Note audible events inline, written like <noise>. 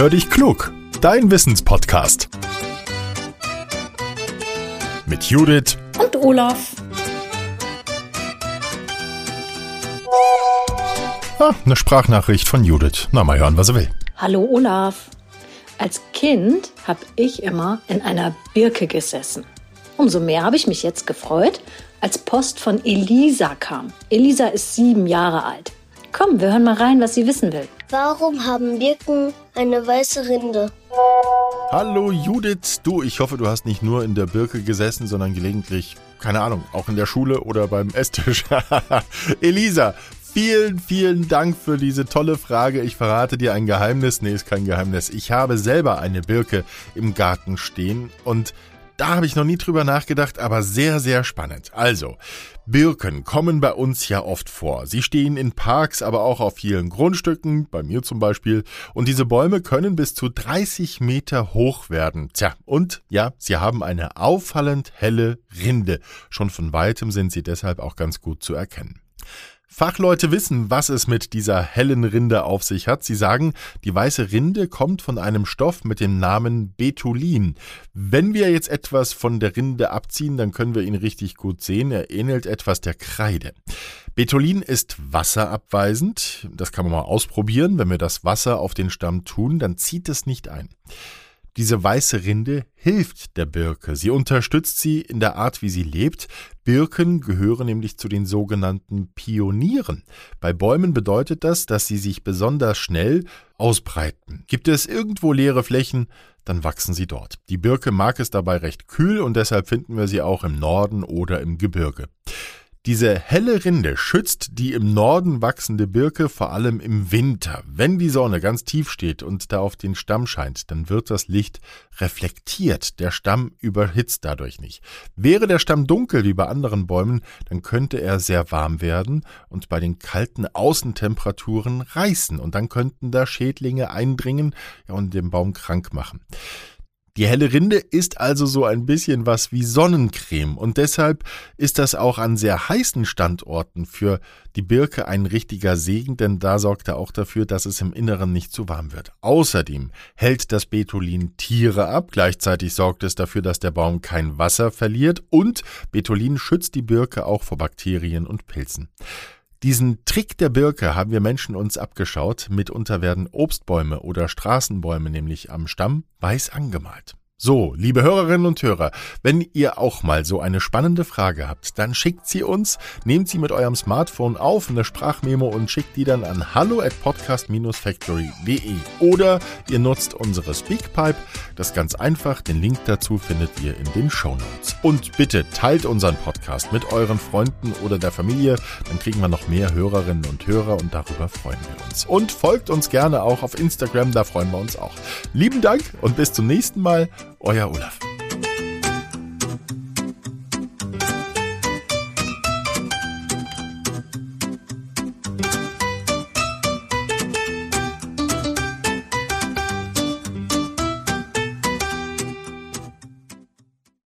Hör dich klug, dein Wissenspodcast. Mit Judith und Olaf. Ah, eine Sprachnachricht von Judith. Na, mal hören, was er will. Hallo Olaf. Als Kind habe ich immer in einer Birke gesessen. Umso mehr habe ich mich jetzt gefreut, als Post von Elisa kam. Elisa ist sieben Jahre alt. Komm, wir hören mal rein, was sie wissen will. Warum haben Birken eine weiße Rinde? Hallo Judith, du, ich hoffe, du hast nicht nur in der Birke gesessen, sondern gelegentlich, keine Ahnung, auch in der Schule oder beim <laughs> Esstisch. Elisa, vielen, vielen Dank für diese tolle Frage. Ich verrate dir ein Geheimnis. Nee, ist kein Geheimnis. Ich habe selber eine Birke im Garten stehen und da habe ich noch nie drüber nachgedacht, aber sehr, sehr spannend. Also, Birken kommen bei uns ja oft vor. Sie stehen in Parks, aber auch auf vielen Grundstücken, bei mir zum Beispiel. Und diese Bäume können bis zu 30 Meter hoch werden. Tja, und ja, sie haben eine auffallend helle Rinde. Schon von weitem sind sie deshalb auch ganz gut zu erkennen. Fachleute wissen, was es mit dieser hellen Rinde auf sich hat. Sie sagen, die weiße Rinde kommt von einem Stoff mit dem Namen Betulin. Wenn wir jetzt etwas von der Rinde abziehen, dann können wir ihn richtig gut sehen. Er ähnelt etwas der Kreide. Betulin ist wasserabweisend. Das kann man mal ausprobieren. Wenn wir das Wasser auf den Stamm tun, dann zieht es nicht ein. Diese weiße Rinde hilft der Birke. Sie unterstützt sie in der Art, wie sie lebt. Birken gehören nämlich zu den sogenannten Pionieren. Bei Bäumen bedeutet das, dass sie sich besonders schnell ausbreiten. Gibt es irgendwo leere Flächen, dann wachsen sie dort. Die Birke mag es dabei recht kühl und deshalb finden wir sie auch im Norden oder im Gebirge. Diese helle Rinde schützt die im Norden wachsende Birke vor allem im Winter. Wenn die Sonne ganz tief steht und da auf den Stamm scheint, dann wird das Licht reflektiert. Der Stamm überhitzt dadurch nicht. Wäre der Stamm dunkel wie bei anderen Bäumen, dann könnte er sehr warm werden und bei den kalten Außentemperaturen reißen und dann könnten da Schädlinge eindringen und den Baum krank machen. Die helle Rinde ist also so ein bisschen was wie Sonnencreme und deshalb ist das auch an sehr heißen Standorten für die Birke ein richtiger Segen, denn da sorgt er auch dafür, dass es im Inneren nicht zu warm wird. Außerdem hält das Betulin Tiere ab, gleichzeitig sorgt es dafür, dass der Baum kein Wasser verliert und Betulin schützt die Birke auch vor Bakterien und Pilzen. Diesen Trick der Birke haben wir Menschen uns abgeschaut. Mitunter werden Obstbäume oder Straßenbäume nämlich am Stamm weiß angemalt. So, liebe Hörerinnen und Hörer, wenn ihr auch mal so eine spannende Frage habt, dann schickt sie uns, nehmt sie mit eurem Smartphone auf, eine Sprachmemo und schickt die dann an hallo at podcast-factory.de oder ihr nutzt unsere Speakpipe. Das ganz einfach, den Link dazu findet ihr in den Show Notes. Und bitte teilt unseren Podcast mit euren Freunden oder der Familie, dann kriegen wir noch mehr Hörerinnen und Hörer und darüber freuen wir uns. Und folgt uns gerne auch auf Instagram, da freuen wir uns auch. Lieben Dank und bis zum nächsten Mal euer Olaf.